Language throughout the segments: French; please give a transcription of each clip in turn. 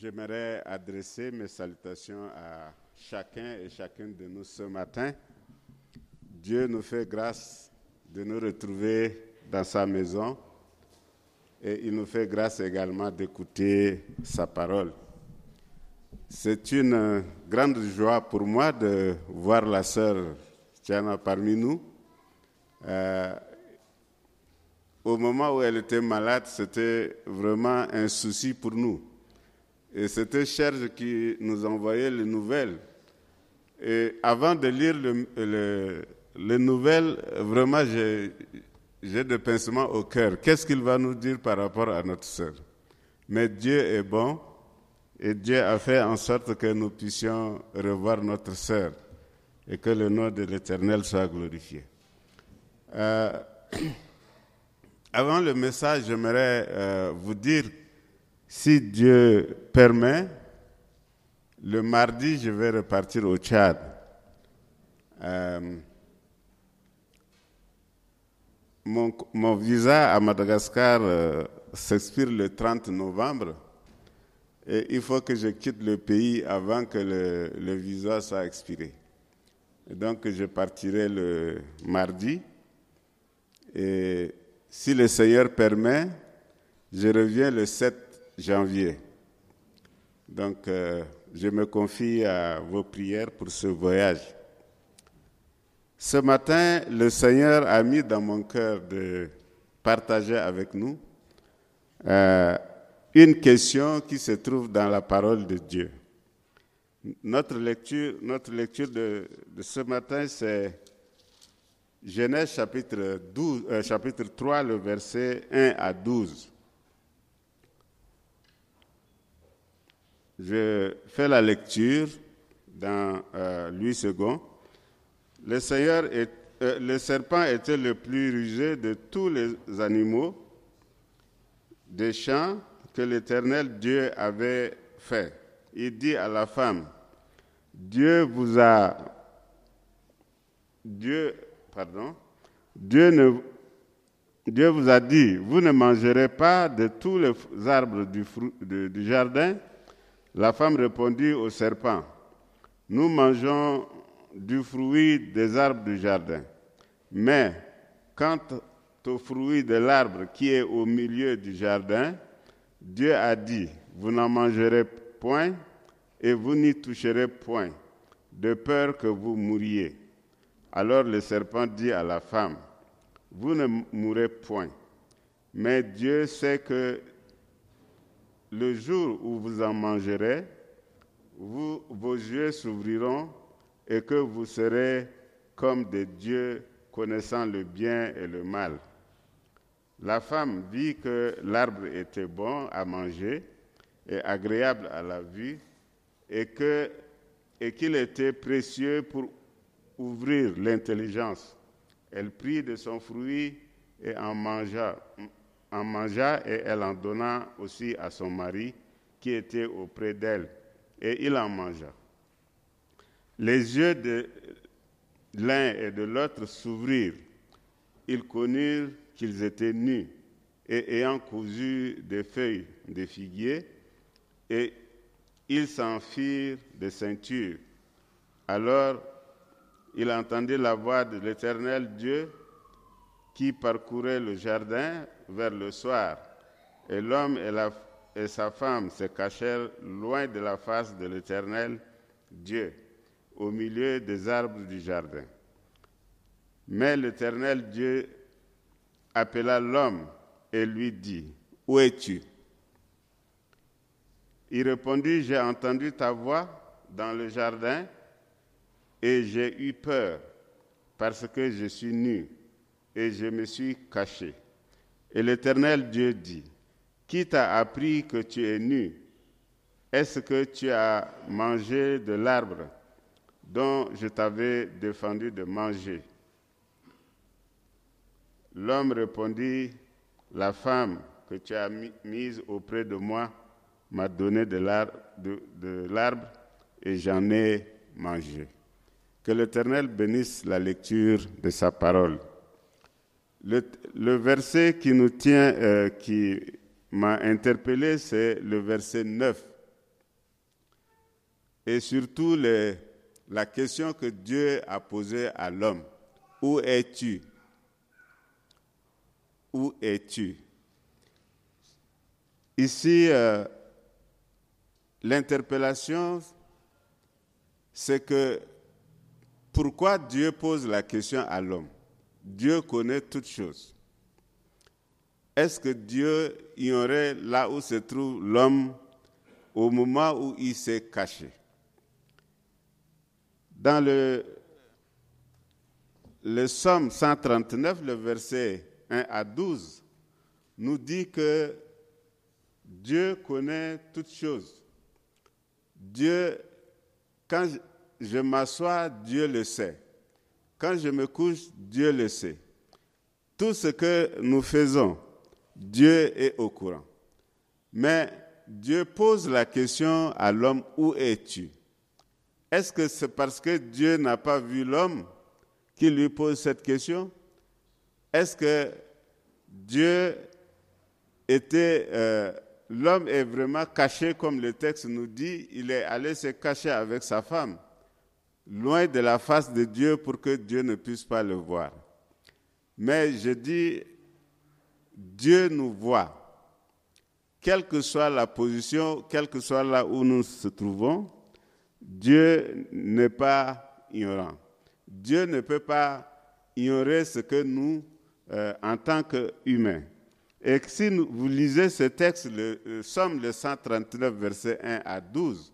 j'aimerais adresser mes salutations à chacun et chacune de nous ce matin. Dieu nous fait grâce de nous retrouver dans sa maison et il nous fait grâce également d'écouter sa parole. C'est une grande joie pour moi de voir la sœur Tiana parmi nous. Euh, au moment où elle était malade, c'était vraiment un souci pour nous. Et c'était Serge qui nous envoyait les nouvelles. Et avant de lire les nouvelles, vraiment, j'ai des pincements au cœur. Qu'est-ce qu'il va nous dire par rapport à notre sœur? Mais Dieu est bon et Dieu a fait en sorte que nous puissions revoir notre sœur et que le nom de l'Éternel soit glorifié. Euh, avant le message, j'aimerais euh, vous dire si Dieu permet, le mardi, je vais repartir au Tchad. Euh, mon, visa à Madagascar euh, s'expire le 30 novembre et il faut que je quitte le pays avant que le, visa soit expiré. donc je partirai le mardi et si le Seigneur permet, je reviens le 7 janvier. Donc, euh, je me confie à vos prières pour ce voyage. Ce matin, le Seigneur a mis dans mon cœur de partager avec nous euh, une question qui se trouve dans la parole de Dieu. Notre lecture, notre lecture de, ce matin, c'est Genèse chapitre, 12, euh, chapitre 3, le verset 1 à 12. Je fais la lecture dans euh, Louis II. Le, Seigneur euh, le serpent était le plus rusé de tous les animaux des champs que l'Éternel Dieu avait fait. Il dit à la femme, Dieu vous a, Dieu, pardon, Dieu, ne, Dieu vous a dit, vous ne mangerez pas de tous les arbres du, du jardin, la femme répondit au serpent, Nous mangeons du fruit des arbres du jardin, mais quant au fruit de l'arbre qui est au milieu du jardin, Dieu a dit, Vous n'en mangerez point et vous n'y toucherez point, de peur que vous mouriez. Alors le serpent dit à la femme, Vous ne mourrez point, mais Dieu sait que le jour où vous en mangerez, vos yeux s'ouvriront et que vous serez comme des dieux connaissant le bien et le mal. La femme vit que l'arbre était bon à manger et agréable à la vue et et qu'il était précieux pour ouvrir l'intelligence. Elle prit de son fruit et en mangea en mangea et elle en donna aussi à son mari qui était auprès d'elle, et il en mangea. Les yeux de l'un et de l'autre s'ouvrirent. Ils connurent qu'ils étaient nus, et ayant cousu des feuilles de figuier, et ils s'en firent des ceintures. Alors il entendit la voix de l'Éternel Dieu qui parcourait le jardin vers le soir, et l'homme et, sa femme se cachèrent loin de la face de l'Éternel Dieu, au milieu des arbres du jardin. Mais l'Éternel Dieu appela l'homme et lui dit, Où es-tu? Il répondit, J'ai entendu ta voix dans le jardin et j'ai eu peur parce que je suis nu et je me suis caché. Et l'Éternel Dieu dit, qui t'a appris que tu es nu? Est-ce que tu as mangé de l'arbre dont je t'avais défendu de manger? L'homme répondit, la femme que tu as mise auprès de moi m'a donné de l'arbre et j'en ai mangé. Que l'Éternel bénisse la lecture de sa parole. Le, verset qui nous tient, euh, qui m'a interpellé, c'est le verset 9 et surtout la question que Dieu a posée à l'homme. Où es-tu? Où es-tu? Ici, euh, l'interpellation, c'est que pourquoi Dieu pose la question à l'homme? Dieu connaît toutes choses. Est-ce que Dieu ignorait là où se trouve l'homme au moment où il s'est caché? Dans le, le Somme 139, le verset 1 à 12, nous dit que Dieu connaît toutes choses. Dieu, quand je m'assois, Dieu le sait. Quand je me couche, Dieu le sait. Tout ce que nous faisons, Dieu est au courant. Mais Dieu pose la question à l'homme, où es-tu? Est-ce que c'est parce que Dieu n'a pas vu l'homme qu'il lui pose cette question? Est-ce que Dieu était... Euh, l'homme est vraiment caché comme le texte nous dit, il est allé se cacher avec sa femme? Loin de la face de Dieu pour que Dieu ne puisse pas le voir. Mais je dis, Dieu nous voit. Quelle que soit la position, quel que soit là où nous nous trouvons, Dieu n'est pas ignorant. Dieu ne peut pas ignorer ce que nous, euh, en tant qu'humains. Et si vous lisez ce texte, le, le Somme le 139, verset 1 à 12,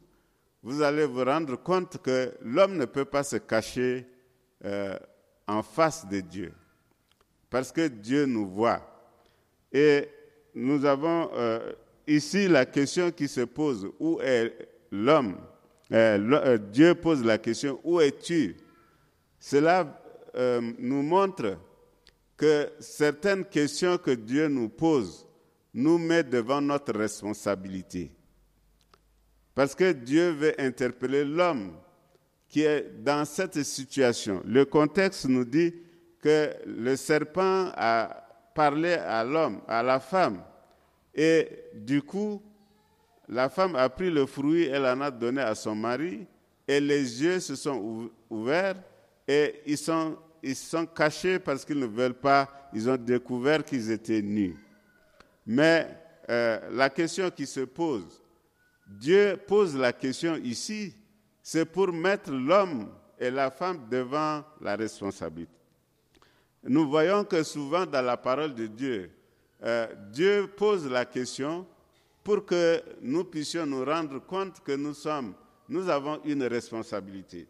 vous allez vous rendre compte que l'homme ne peut pas se cacher euh, en face de Dieu, parce que Dieu nous voit. Et nous avons euh, ici la question qui se pose, où est l'homme? Euh, Dieu pose la question, où es-tu? Cela nous montre que certaines questions que Dieu nous pose nous mettent devant notre responsabilité. Parce que Dieu veut interpeller l'homme qui est dans cette situation. Le contexte nous dit que le serpent a parlé à l'homme, à la femme, et du coup, la femme a pris le fruit, elle en a donné à son mari, et les yeux se sont ouverts, et ils sont, sont cachés parce qu'ils ne veulent pas, ils ont découvert qu'ils étaient nus. Mais euh, la question qui se pose, Dieu pose la question ici, c'est pour mettre l'homme et la femme devant la responsabilité. Nous voyons que souvent dans la parole de Dieu, euh, Dieu pose la question pour que nous puissions nous rendre compte que nous sommes, nous avons une responsabilité.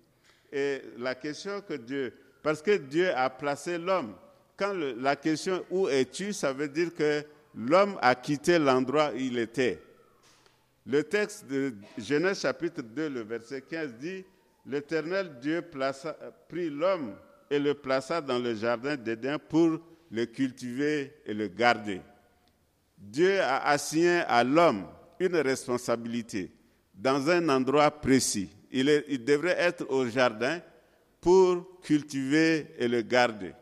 Et la question que Dieu, parce que Dieu a placé l'homme, quand la question où es-tu, ça veut dire que l'homme a quitté l'endroit où il était. Le texte de Genèse chapitre 2, le verset 15 dit, L'Éternel Dieu prit l'homme et le plaça dans le jardin d'Éden pour le cultiver et le garder. Dieu a assigné à l'homme une responsabilité dans un endroit précis. Il, il, devrait être au jardin pour cultiver et le garder.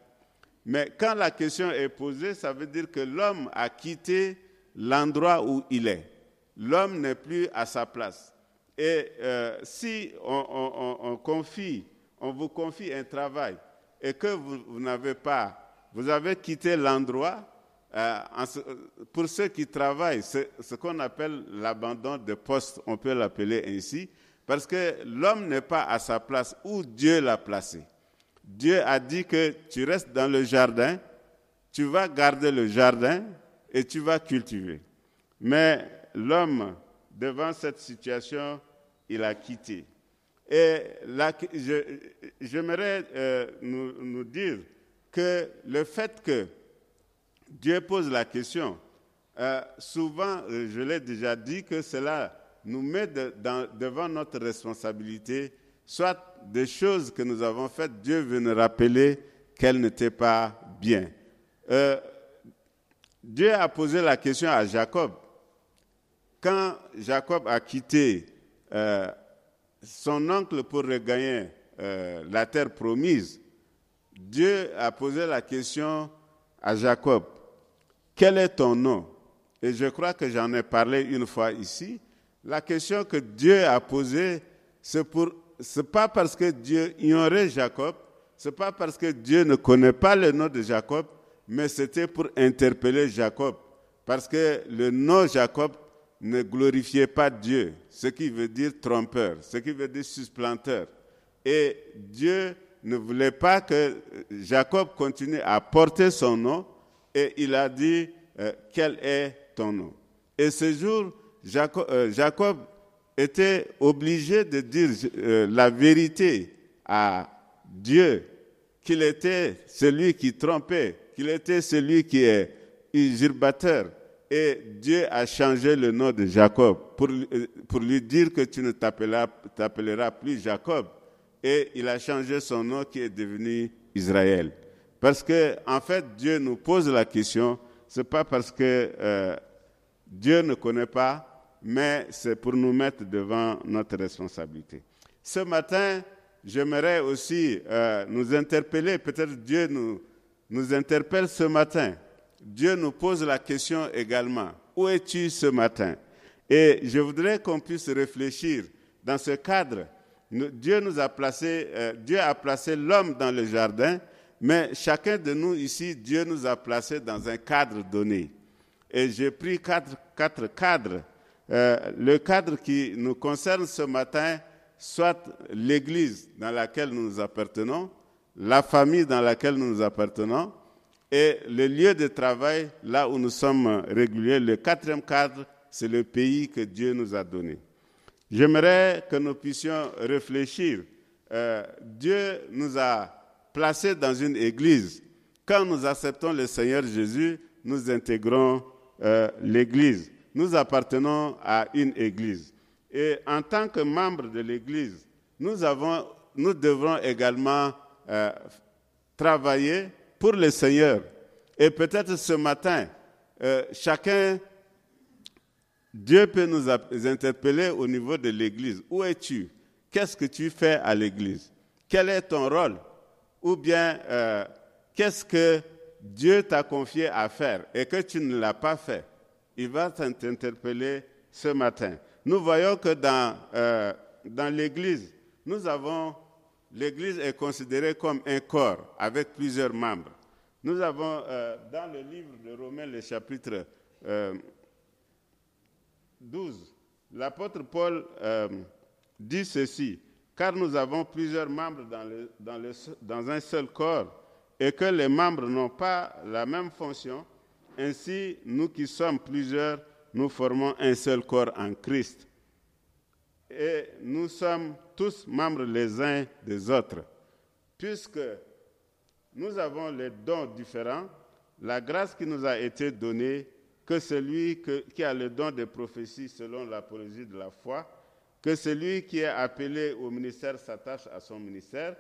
Mais quand la question est posée, ça veut dire que l'homme a quitté l'endroit où il est l'homme n'est plus à sa place. Et euh, si on, confie, on vous confie un travail et que vous, n'avez pas, vous avez quitté l'endroit, euh, pour ceux qui travaillent, c'est ce qu'on appelle l'abandon de poste, on peut l'appeler ainsi, parce que l'homme n'est pas à sa place où Dieu l'a placé. Dieu a dit que tu restes dans le jardin, tu vas garder le jardin et tu vas cultiver. Mais l'homme, devant cette situation, il a quitté. Et j'aimerais euh, nous, dire que le fait que Dieu pose la question, euh, souvent, euh, je l'ai déjà dit, que cela nous met devant notre responsabilité, soit des choses que nous avons faites, Dieu veut nous rappeler qu'elles n'étaient pas bien. Dieu a posé la question à Jacob quand Jacob a quitté euh, son oncle pour regagner euh, la terre promise, Dieu a posé la question à Jacob, quel est ton nom? Et je crois que j'en ai parlé une fois ici. La question que Dieu a posée, c'est pour c'est pas parce que Dieu ignorait Jacob, c'est pas parce que Dieu ne connaît pas le nom de Jacob, mais c'était pour interpeller Jacob. Parce que le nom Jacob ne glorifiait pas Dieu, ce qui veut dire trompeur, ce qui veut dire supplanteur. Et Dieu ne voulait pas que Jacob continue à porter son nom, et il a dit, euh, quel est ton nom? Et ce jour, Jacob, euh, Jacob était obligé de dire euh, la vérité à Dieu, qu'il était celui qui trompait, qu'il était celui qui est usurpateur. Et Dieu a changé le nom de Jacob pour, euh, lui dire que tu ne t'appelleras plus Jacob. Et il a changé son nom qui est devenu Israël. Parce que, en fait, Dieu nous pose la question, c'est pas parce que euh, Dieu ne connaît pas, mais c'est pour nous mettre devant notre responsabilité. Ce matin, j'aimerais aussi euh, nous interpeller, peut-être Dieu nous interpelle ce matin. Dieu nous pose la question également, où es-tu ce matin? Et je voudrais qu'on puisse réfléchir dans ce cadre. Dieu nous a placé, euh, Dieu a placé l'homme dans le jardin, mais chacun de nous ici, Dieu nous a placé dans un cadre donné. Et j'ai pris quatre, quatre cadres euh, le cadre qui nous concerne ce matin, soit l'Église dans laquelle nous nous appartenons, la famille dans laquelle nous nous appartenons, et le lieu de travail là où nous sommes réguliers. Le quatrième cadre, c'est le pays que Dieu nous a donné. J'aimerais que nous puissions réfléchir. Euh, Dieu nous a placés dans une église. Quand nous acceptons le Seigneur Jésus, nous intégrons euh, l'église nous appartenons à une église. Et en tant que membre de l'église, nous, avons, nous devrons également euh, travailler pour le Seigneur. Et peut-être ce matin, euh, chacun, Dieu peut nous interpeller au niveau de l'église. Où es-tu? Qu'est-ce que tu fais à l'église? Quel est ton rôle? Ou bien, euh, qu'est-ce que Dieu t'a confié à faire et que tu ne l'as pas fait? Il va t'interpeller ce matin. Nous voyons que dans, euh, dans l'Église, nous avons, l'Église est considérée comme un corps avec plusieurs membres. Nous avons euh, dans le livre de Romains, le chapitre 12, euh, l'apôtre Paul dit ceci, car nous avons plusieurs membres dans, dans un seul corps et que les membres n'ont pas la même fonction, ainsi, nous qui sommes plusieurs, nous formons un seul corps en Christ. Et nous sommes tous membres les uns des autres. Puisque nous avons les dons différents, la grâce qui nous a été donnée, que celui qui a le don de prophétie selon l'apologie de la foi, que celui qui est appelé au ministère s'attache à son ministère,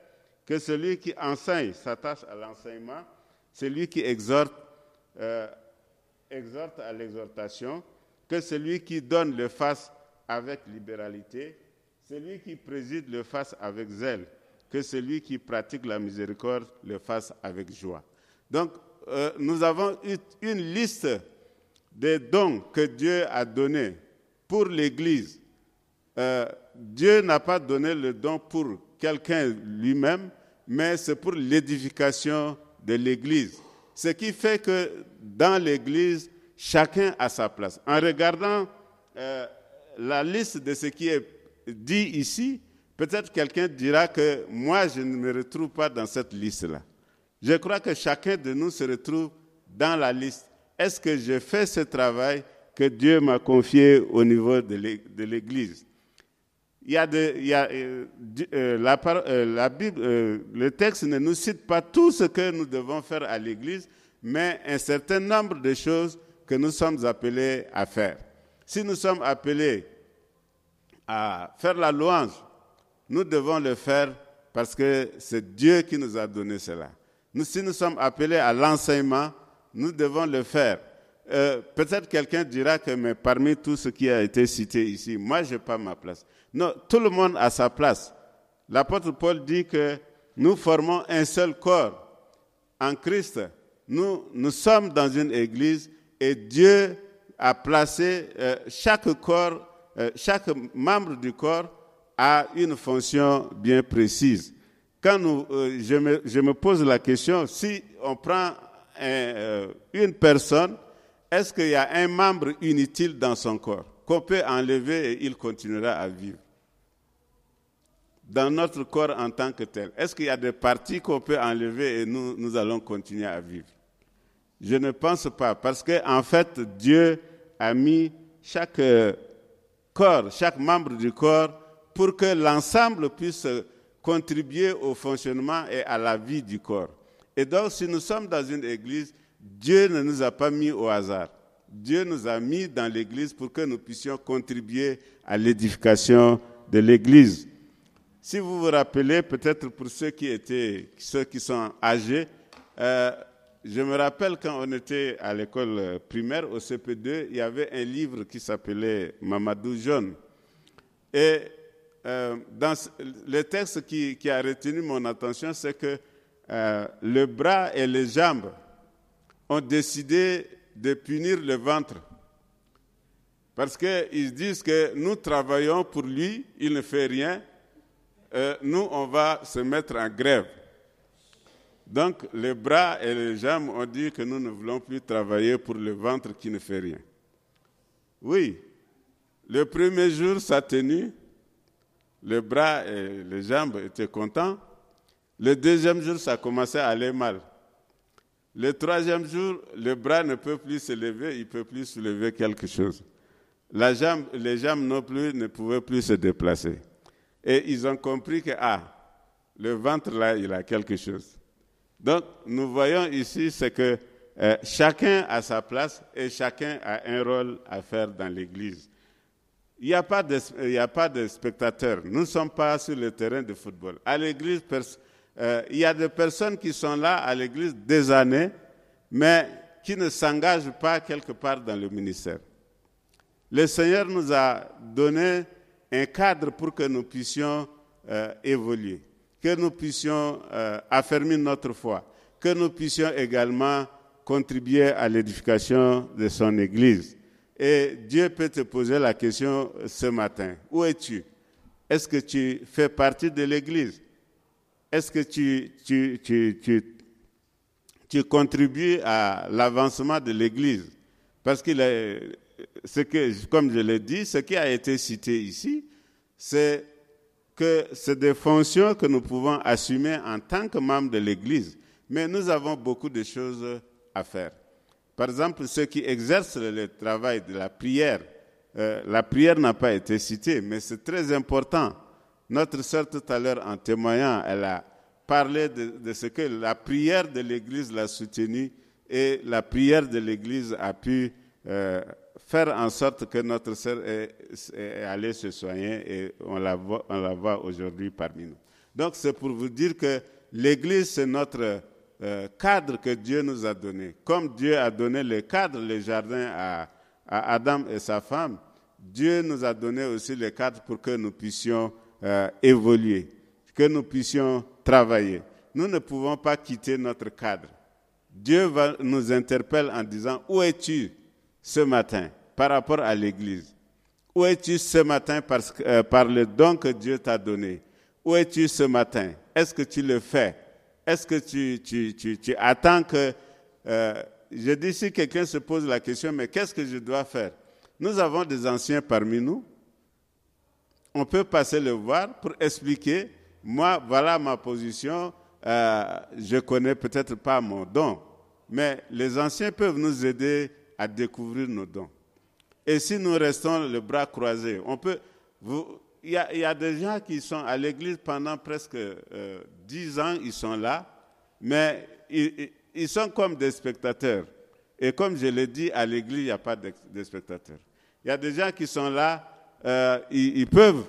que celui qui enseigne s'attache à l'enseignement, celui qui exhorte euh, exhorte à l'exhortation, que celui qui donne le fasse avec libéralité, celui qui préside le fasse avec zèle, que celui qui pratique la miséricorde le fasse avec joie. Donc, euh, nous avons une liste des dons que Dieu a donnés pour l'Église. Euh, Dieu n'a pas donné le don pour quelqu'un lui-même, mais c'est pour l'édification de l'Église. Ce qui fait que dans l'Église, chacun a sa place. En regardant euh, la liste de ce qui est dit ici, peut-être quelqu'un dira que moi, je ne me retrouve pas dans cette liste-là. Je crois que chacun de nous se retrouve dans la liste. Est-ce que je fais ce travail que Dieu m'a confié au niveau de l'Église? Euh, euh, la, euh, Bible, le texte ne nous cite pas tout ce que nous devons faire à l'Église, mais un certain nombre de choses que nous sommes appelés à faire. Si nous sommes appelés à faire la louange, nous devons le faire parce que c'est Dieu qui nous a donné cela. Nous, si nous sommes appelés à l'enseignement, nous devons le faire. Peut-être quelqu'un dira que mais parmi tout ce qui a été cité ici, moi, je n'ai pas ma place. Non, tout le monde a sa place. L'apôtre Paul dit que nous formons un seul corps en Christ. Nous, nous sommes dans une église et Dieu a placé euh, chaque corps, euh, chaque membre du corps a une fonction bien précise. Quand nous, euh, je, me, je, me, pose la question, si on prend euh, une personne, est-ce qu'il y a un membre inutile dans son corps qu'on peut enlever et il continuera à vivre Dans notre corps en tant que tel, est-ce qu'il y a des parties qu'on peut enlever et nous, nous allons continuer à vivre? Je ne pense pas, parce qu'en en fait, Dieu a mis chaque euh, corps, chaque membre du corps, pour que l'ensemble puisse contribuer au fonctionnement et à la vie du corps. Et donc, si nous sommes dans une église, Dieu ne nous a pas mis au hasard. Dieu nous a mis dans l'église pour que nous puissions contribuer à l'édification de l'église. Si vous vous rappelez, peut-être pour ceux qui étaient, ceux qui sont âgés, euh, je me rappelle quand on était à l'école primaire, au CP2, il y avait un livre qui s'appelait Mamadou Jaune. Et euh, dans le texte qui, a retenu mon attention, c'est que euh, le bras et les jambes ont décidé de punir le ventre. Parce qu'ils disent que nous travaillons pour lui, il ne fait rien, euh, nous, on va se mettre en grève. Donc, les bras et les jambes ont dit que nous ne voulons plus travailler pour le ventre qui ne fait rien. Oui, le premier jour, ça a tenu, les bras et les jambes étaient contents. Le deuxième jour, ça commençait à aller mal. Le troisième jour, le bras ne peut plus se lever, il ne peut plus soulever quelque chose. La jambe, les jambes non plus ne pouvaient plus se déplacer. Et ils ont compris que, ah, le ventre là, il a quelque chose. Donc, nous voyons ici, c'est que euh, chacun a sa place et chacun a un rôle à faire dans l'Église. Il n'y a, pas de, spectateurs. Nous ne sommes pas sur le terrain de football. À l'Église, euh, il y a des personnes qui sont là à l'église des années, mais qui ne s'engagent pas quelque part dans le ministère. Le Seigneur nous a donné un cadre pour que nous puissions euh, évoluer, que nous puissions euh, affermir notre foi, que nous puissions également contribuer à l'édification de son Église. Et Dieu peut te poser la question ce matin, où es-tu? Est-ce que tu fais partie de l'Église? Est-ce que tu, tu, tu, tu, contribues à l'avancement de l'Église? Parce que, ce que, comme je l'ai dit, ce qui a été cité ici, c'est que c'est des fonctions que nous pouvons assumer en tant que membres de l'Église. Mais nous avons beaucoup de choses à faire. Par exemple, ceux qui exercent le travail de la prière, euh, la prière n'a pas été citée, mais c'est très important. Notre sœur tout à l'heure, en témoignant, elle a parlé de, ce que la prière de l'Église l'a soutenu et la prière de l'Église a pu euh, faire en sorte que notre sœur est, allée se soigner et on la voit, on la voit aujourd'hui parmi nous. Donc c'est pour vous dire que l'Église, c'est notre euh, cadre que Dieu nous a donné. Comme Dieu a donné le cadre, le jardin à, Adam et sa femme, Dieu nous a donné aussi le cadre pour que nous puissions euh, évoluer, que nous puissions travailler. Nous ne pouvons pas quitter notre cadre. Dieu nous interpelle en disant, où es-tu ce matin par rapport à l'Église? Où es-tu ce matin euh, par le don que Dieu t'a donné? Où es-tu ce matin? Est-ce que tu le fais? Est-ce que tu, attends que... Euh, je dis, si quelqu'un se pose la question, mais qu'est-ce que je dois faire? Nous avons des anciens parmi nous. On peut passer le voir pour expliquer, moi, voilà ma position, euh, je connais peut-être pas mon don, mais les anciens peuvent nous aider à découvrir nos dons. Et si nous restons le bras croisé, on peut... Il y, a des gens qui sont à l'église pendant presque euh, dix ans, ils sont là, mais ils, sont comme des spectateurs. Et comme je l'ai dit, à l'église, il n'y a pas de, spectateurs. Il y a des gens qui sont là, euh, ils, peuvent,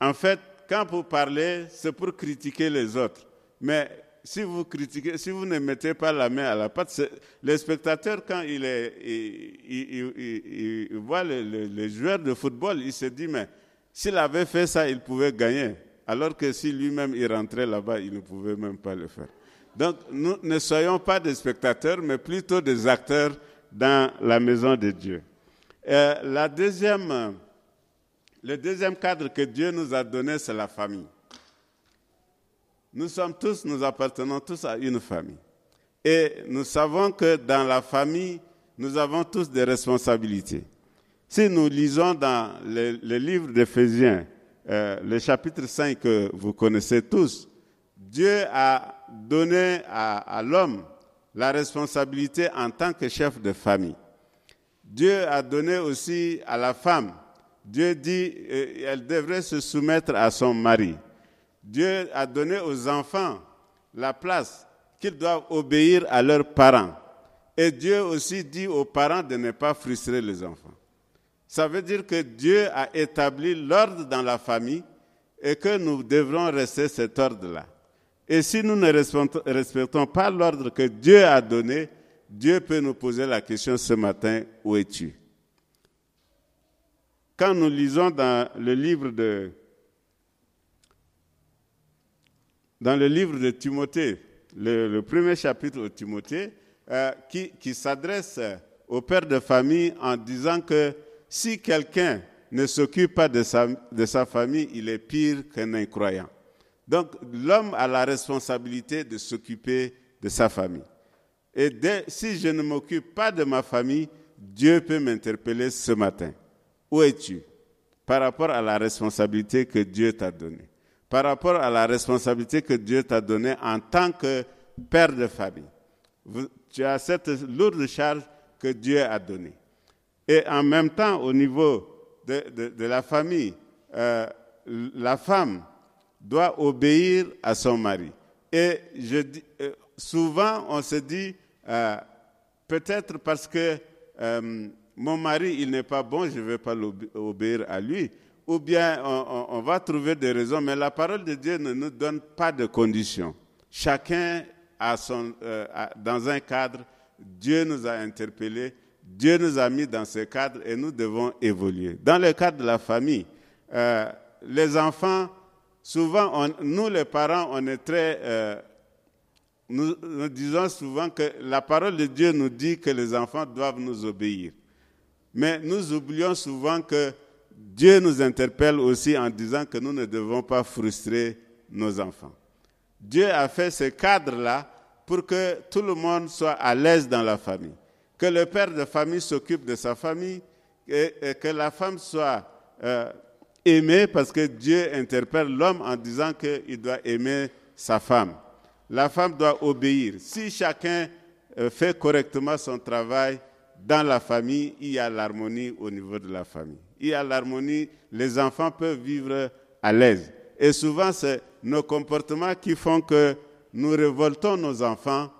en fait, quand vous parlez, c'est pour critiquer les autres. Mais si vous critiquez, si vous ne mettez pas la main à la pâte, les spectateurs, quand il, voit les, joueurs de football, il se dit, mais s'il avait fait ça, il pouvait gagner. Alors que si lui-même il rentrait là-bas, il ne pouvait même pas le faire. Donc, nous ne soyons pas des spectateurs, mais plutôt des acteurs dans la maison de Dieu. Euh, Le deuxième cadre que Dieu nous a donné, c'est la famille. Nous sommes tous, nous appartenons tous à une famille. Et nous savons que dans la famille, nous avons tous des responsabilités. Si nous lisons dans le, livre d'Éphésiens, euh, le chapitre 5 que vous connaissez tous, Dieu a donné à l'homme la responsabilité en tant que chef de famille. Dieu a donné aussi à la femme. Dieu dit qu'elle euh, devrait se soumettre à son mari. Dieu a donné aux enfants la place qu'ils doivent obéir à leurs parents. Et Dieu aussi dit aux parents de ne pas frustrer les enfants. Ça veut dire que Dieu a établi l'ordre dans la famille et que nous devrons rester cet ordre-là. Et si nous ne respectons pas l'ordre que Dieu a donné, Dieu peut nous poser la question ce matin, où es-tu? Quand nous lisons dans le livre de dans le livre de Timothée, le, premier chapitre de Timothée, euh, qui, qui s'adresse au père de famille en disant que si quelqu'un ne s'occupe pas de sa, famille, il est pire qu'un incroyant. Donc l'homme a la responsabilité de s'occuper de sa famille. Et si je ne m'occupe pas de ma famille, Dieu peut m'interpeller ce matin. Où es-tu? Par rapport à la responsabilité que Dieu t'a donnée. Par rapport à la responsabilité que Dieu t'a donnée en tant que père de famille. Tu as cette lourde charge que Dieu a donnée. Et en même temps, au niveau de, la famille, euh, la femme doit obéir à son mari. Et je dis, euh, souvent, on se dit, euh, peut-être parce que mon mari, il n'est pas bon, je ne vais pas obéir à lui. Ou bien on, va trouver des raisons, mais la parole de Dieu ne nous donne pas de conditions. Chacun dans un cadre, Dieu nous a interpellés, Dieu nous a mis dans ce cadre et nous devons évoluer. Dans le cadre de la famille, les enfants souvent, nous les parents, on est très... Euh, nous, disons souvent que la parole de Dieu nous dit que les enfants doivent nous obéir. Mais nous oublions souvent que Dieu nous interpelle aussi en disant que nous ne devons pas frustrer nos enfants. Dieu a fait ce cadre-là pour que tout le monde soit à l'aise dans la famille. Que le père de famille s'occupe de sa famille et, que la femme soit euh, aimer parce que Dieu interpelle l'homme en disant qu'il doit aimer sa femme. La femme doit obéir. Si chacun euh, fait correctement son travail dans la famille, il y a l'harmonie au niveau de la famille. Il y a l'harmonie, les enfants peuvent vivre à l'aise. Et souvent, c'est nos comportements qui font que nous révoltons nos enfants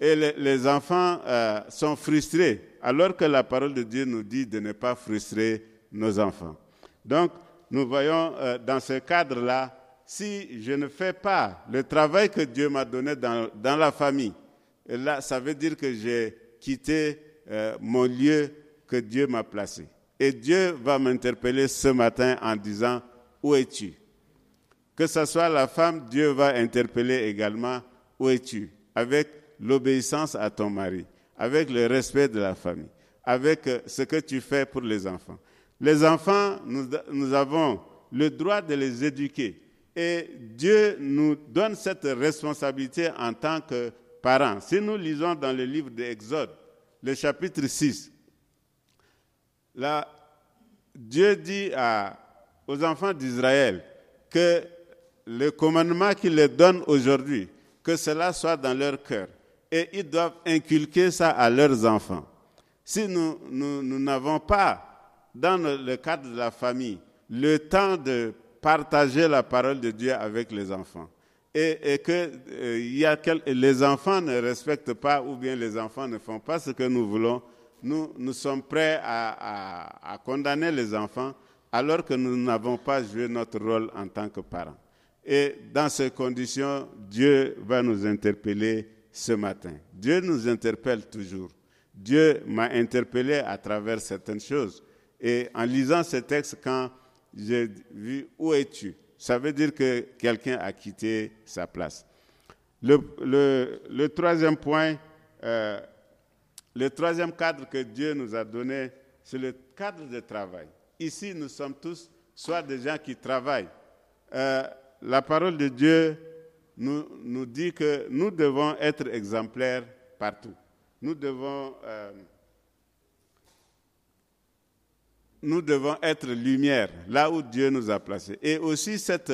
et les, enfants euh, sont frustrés, alors que la parole de Dieu nous dit de ne pas frustrer nos enfants. Donc, nous voyons euh, dans ce cadre-là, si je ne fais pas le travail que Dieu m'a donné dans, la famille, là, ça veut dire que j'ai quitté euh, mon lieu que Dieu m'a placé. Et Dieu va m'interpeller ce matin en disant, où es-tu? Que ce soit la femme, Dieu va interpeller également, où es-tu? Avec l'obéissance à ton mari, avec le respect de la famille, avec euh, ce que tu fais pour les enfants. Les enfants, nous, avons le droit de les éduquer. Et Dieu nous donne cette responsabilité en tant que parents. Si nous lisons dans le livre d'Exode, le chapitre 6, là, Dieu dit aux enfants d'Israël que le commandement qu'il leur donne aujourd'hui, que cela soit dans leur cœur. Et ils doivent inculquer ça à leurs enfants. Si nous n'avons pas dans le cadre de la famille, le temps de partager la parole de Dieu avec les enfants. Et, que euh, les enfants ne respectent pas ou bien les enfants ne font pas ce que nous voulons, nous, sommes prêts à condamner les enfants alors que nous n'avons pas joué notre rôle en tant que parents. Et dans ces conditions, Dieu va nous interpeller ce matin. Dieu nous interpelle toujours. Dieu m'a interpellé à travers certaines choses. Et en lisant ce texte, quand j'ai vu où es-tu, ça veut dire que quelqu'un a quitté sa place. Le, troisième point, euh, le troisième cadre que Dieu nous a donné, c'est le cadre de travail. Ici, nous sommes tous soit des gens qui travaillent. Euh, la parole de Dieu nous, nous, dit que nous devons être exemplaires partout. Nous devons, euh, nous devons être lumière là où Dieu nous a placés. Et aussi, cette,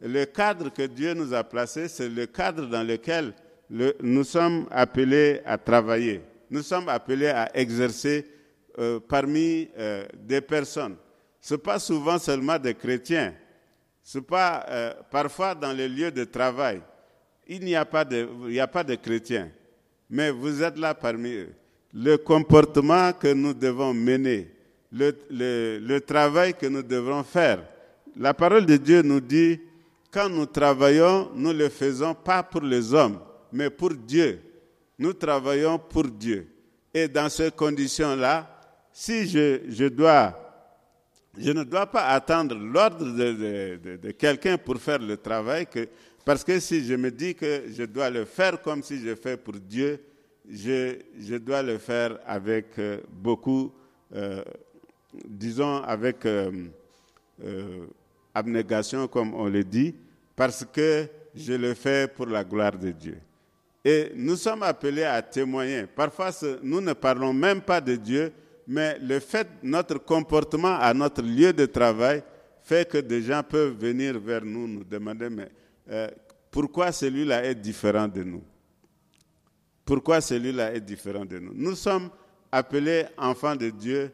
le cadre que Dieu nous a placé, c'est le cadre dans lequel le, nous sommes appelés à travailler. Nous sommes appelés à exercer euh, parmi euh, des personnes. Ce n'est pas souvent seulement des chrétiens. C'est pas euh, parfois dans les lieux de travail. Il n'y a pas de, il n'y a pas de chrétiens, mais vous êtes là parmi eux. Le comportement que nous devons mener, le, le, travail que nous devrons faire. La parole de Dieu nous dit, quand nous travaillons, nous le faisons pas pour les hommes, mais pour Dieu. Nous travaillons pour Dieu. Et dans ces conditions-là, si je, je, dois, je ne dois pas attendre l'ordre de, quelqu'un pour faire le travail, parce que si je me dis que je dois le faire comme si je fais pour Dieu, je, dois le faire avec euh, beaucoup, euh, disons, avec euh, abnégation, comme on le dit, parce que je le fais pour la gloire de Dieu. Et nous sommes appelés à témoigner. Parfois, nous ne parlons même pas de Dieu, mais le fait, notre comportement à notre lieu de travail fait que des gens peuvent venir vers nous, nous demander, mais euh, pourquoi celui-là est différent de nous? Pourquoi celui-là est différent de nous? Nous sommes appelés enfants de Dieu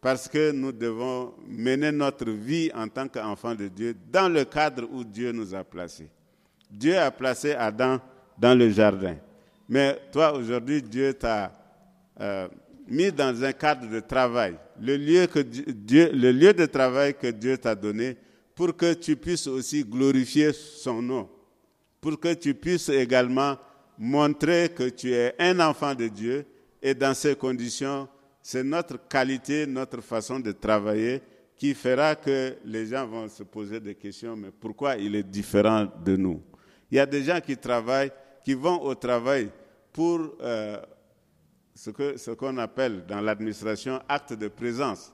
parce que nous devons mener notre vie en tant qu'enfants de Dieu dans le cadre où Dieu nous a placés. Dieu a placé Adam dans le jardin. Mais toi, aujourd'hui, Dieu t'a euh, mis dans un cadre de travail, le lieu, que Dieu, le lieu de travail que Dieu t'a donné pour que tu puisses aussi glorifier son nom, pour que tu puisses également montrer que tu es un enfant de Dieu et dans ces conditions, c'est notre qualité, notre façon de travailler qui fera que les gens vont se poser des questions, mais pourquoi il est différent de nous? Il y a des gens qui travaillent qui vont au travail pour euh, ce qu'on ce appelle dans l'administration acte de présence.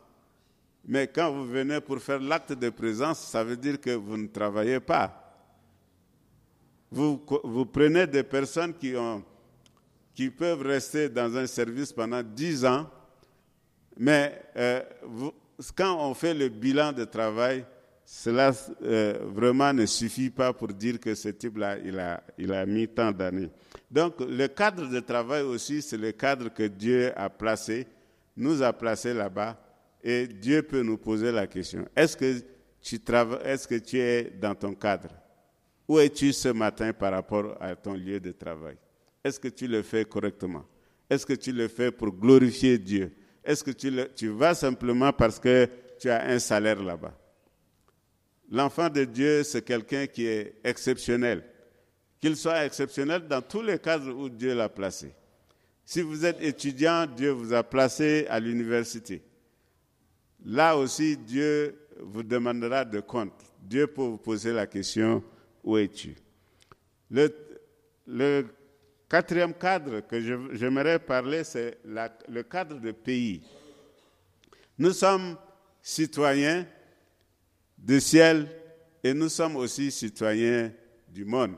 Mais quand vous venez pour faire l'acte de présence, ça veut dire que vous ne travaillez pas. Vous, vous prenez des personnes qui, ont, qui peuvent rester dans un service pendant 10 ans, mais euh, quand on fait le bilan de travail, cela euh, vraiment ne suffit pas pour dire que ce type-là, il a, mis tant d'années. Donc, le cadre de travail aussi, c'est le cadre que Dieu a placé, nous a placé là-bas, et Dieu peut nous poser la question. Est-ce que tu est-ce que tu es dans ton cadre? Où es-tu ce matin par rapport à ton lieu de travail? Est-ce que tu le fais correctement? Est-ce que tu le fais pour glorifier Dieu? Est-ce que tu, tu vas simplement parce que tu as un salaire là-bas? L'enfant de Dieu, c'est quelqu'un qui est exceptionnel. Qu'il soit exceptionnel dans tous les cadres où Dieu l'a placé. Si vous êtes étudiant, Dieu vous a placé à l'université. Là aussi, Dieu vous demandera de compte. Dieu peut vous poser la question, où es-tu? Le, le, quatrième cadre que j'aimerais parler, c'est le cadre de pays. Nous sommes citoyens du ciel et nous sommes aussi citoyens du monde.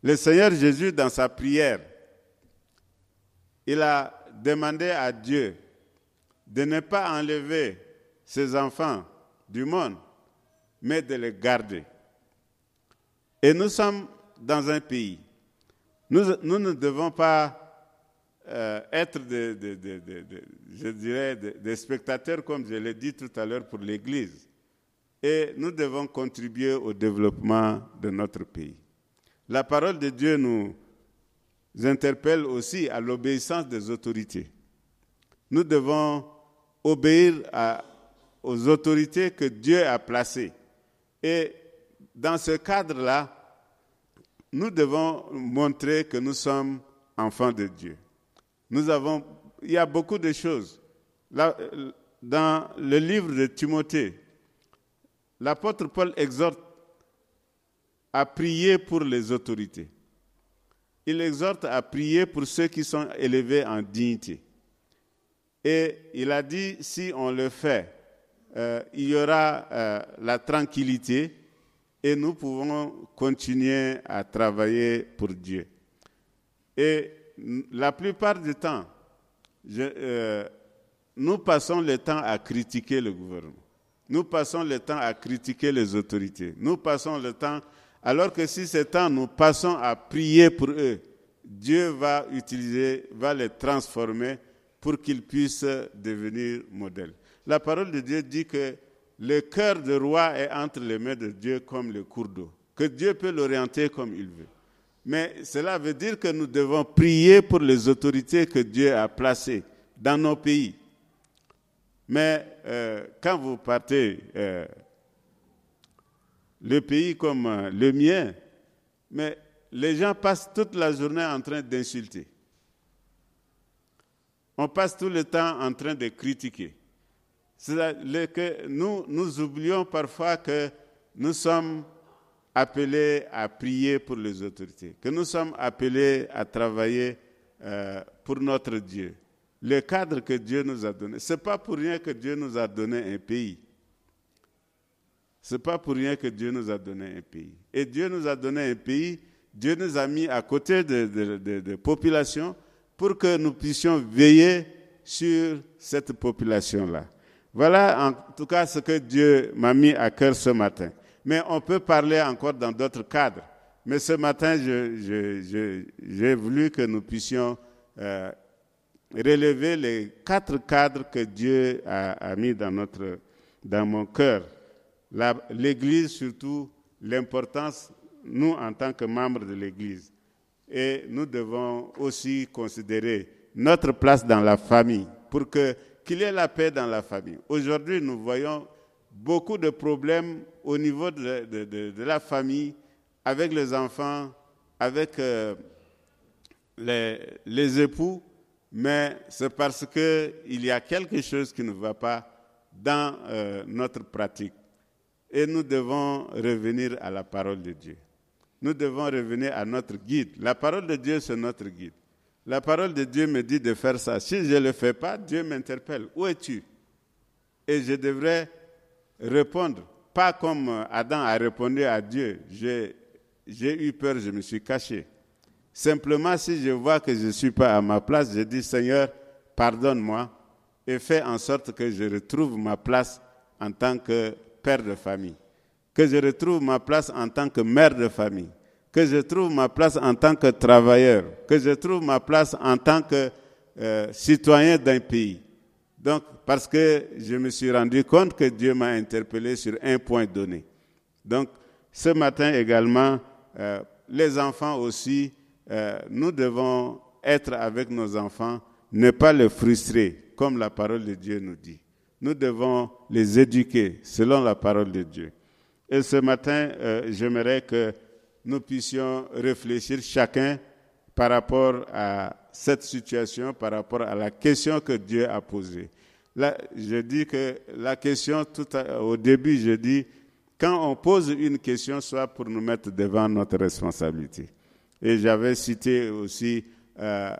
Le Seigneur Jésus, dans sa prière, il a demandé à Dieu de ne pas enlever ses enfants du monde, mais de les garder. Et nous sommes dans un pays. Nous, ne devons pas euh, être, je dirais, des spectateurs, comme je l'ai dit tout à l'heure pour l'Église et nous devons contribuer au développement de notre pays. La parole de Dieu nous interpelle aussi à l'obéissance des autorités. Nous devons obéir aux autorités que Dieu a placées. Et dans ce cadre-là, nous devons montrer que nous sommes enfants de Dieu. Nous avons, il y a beaucoup de choses. Là, dans le livre de Timothée, l'apôtre Paul exhorte à prier pour les autorités. Il exhorte à prier pour ceux qui sont élevés en dignité. Et il a dit, si on le fait, euh, il y aura euh, la tranquillité et nous pouvons continuer à travailler pour Dieu. Et la plupart du temps, euh, nous passons le temps à critiquer le gouvernement. Nous passons le temps à critiquer les autorités. Nous passons le temps, alors que si ce temps nous passons à prier pour eux, Dieu va utiliser, va les transformer pour qu'ils puissent devenir modèles. La parole de Dieu dit que le cœur du roi est entre les mains de Dieu comme le cours d'eau, que Dieu peut l'orienter comme il veut. Mais cela veut dire que nous devons prier pour les autorités que Dieu a placées dans nos pays. Mais euh, quand vous partez euh, le pays comme euh, le mien, mais les gens passent toute la journée en train d'insulter. On passe tout le temps en train de critiquer. Que nous, nous oublions parfois que nous sommes appelés à prier pour les autorités, que nous sommes appelés à travailler pour notre Dieu. Le cadre que Dieu nous a donné, ce n'est pas pour rien que Dieu nous a donné un pays. Ce n'est pas pour rien que Dieu nous a donné un pays. Et Dieu nous a donné un pays, Dieu nous a mis à côté de, populations pour que nous puissions veiller sur cette population-là. Voilà en tout cas ce que Dieu m'a mis à cœur ce matin. Mais on peut parler encore dans d'autres cadres. Mais ce matin, j'ai voulu que nous puissions euh, relever les quatre cadres que Dieu a, mis dans, notre, dans mon cœur. L'Église, surtout, l'importance, nous, en tant que membres de l'Église. Et nous devons aussi considérer notre place dans la famille pour que qu'il y ait la paix dans la famille. Aujourd'hui, nous voyons beaucoup de problèmes au niveau de, la famille, avec les enfants, avec euh, les, époux, mais c'est parce qu'il y a quelque chose qui ne va pas dans euh, notre pratique. Et nous devons revenir à la parole de Dieu. Nous devons revenir à notre guide. La parole de Dieu, c'est notre guide. La parole de Dieu me dit de faire ça. Si je ne le fais pas, Dieu m'interpelle. Où es-tu? Et je devrais répondre, pas comme Adam a répondu à Dieu. J'ai eu peur, je me suis caché. Simplement, si je vois que je ne suis pas à ma place, je dis, Seigneur, pardonne-moi et fais en sorte que je retrouve ma place en tant que père de famille, que je retrouve ma place en tant que mère de famille, que je trouve ma place en tant que travailleur, que je trouve ma place en tant que euh, citoyen d'un pays. Donc, parce que je me suis rendu compte que Dieu m'a interpellé sur un point donné. Donc, ce matin également, euh, les enfants aussi, euh, nous devons être avec nos enfants, ne pas les frustrer, comme la parole de Dieu nous dit. Nous devons les éduquer selon la parole de Dieu. Et ce matin, j'aimerais que nous puissions réfléchir chacun par rapport à cette situation, par rapport à la question que Dieu a posée. Là, je dis que la question, tout au début, je dis, quand on pose une question, soit pour nous mettre devant notre responsabilité. Et j'avais cité aussi, euh,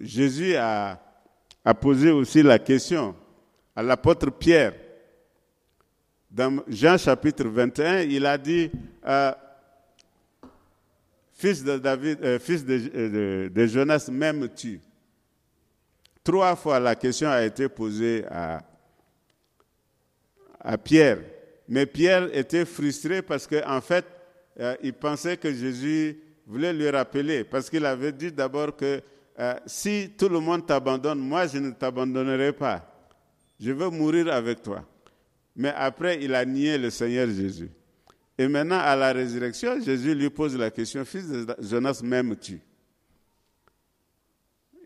Jésus a, posé aussi la question à l'apôtre Pierre. Dans Jean chapitre 21, il a dit, euh, fils de David, euh, fils de, Jonas, m'aimes-tu? Trois fois la question a été posée à, Pierre. Mais Pierre était frustré parce qu'en en fait, il pensait que Jésus voulait lui rappeler, parce qu'il avait dit d'abord que si tout le monde t'abandonne, moi je ne t'abandonnerai pas. Je veux mourir avec toi. Mais après, il a nié le Seigneur Jésus. Et maintenant, à la résurrection, Jésus lui pose la question, fils de Jonas, m'aimes-tu?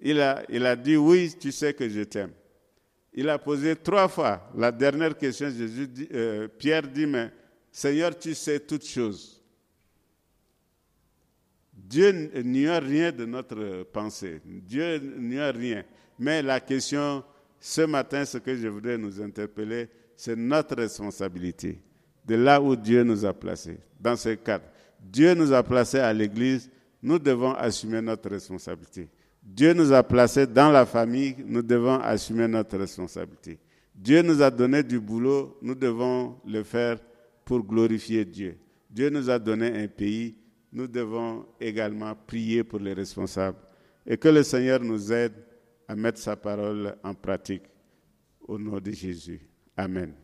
Il a, il a dit, oui, tu sais que je t'aime. Il a posé trois fois. La dernière question, Jésus dit, euh, Pierre dit, mais Seigneur, tu sais toutes choses. Dieu n'ignore rien de notre pensée. Dieu n'ignore rien. Mais la question, ce matin, ce que je voudrais nous interpeller, c'est notre responsabilité de là où Dieu nous a placés, dans ce cadre. Dieu nous a placés à l'église, nous devons assumer notre responsabilité. Dieu nous a placés dans la famille, nous devons assumer notre responsabilité. Dieu nous a donné du boulot, nous devons le faire pour glorifier Dieu. Dieu nous a donné un pays, nous devons également prier pour les responsables. Et que le Seigneur nous aide à mettre sa parole en pratique. Au nom de Jésus. Amen.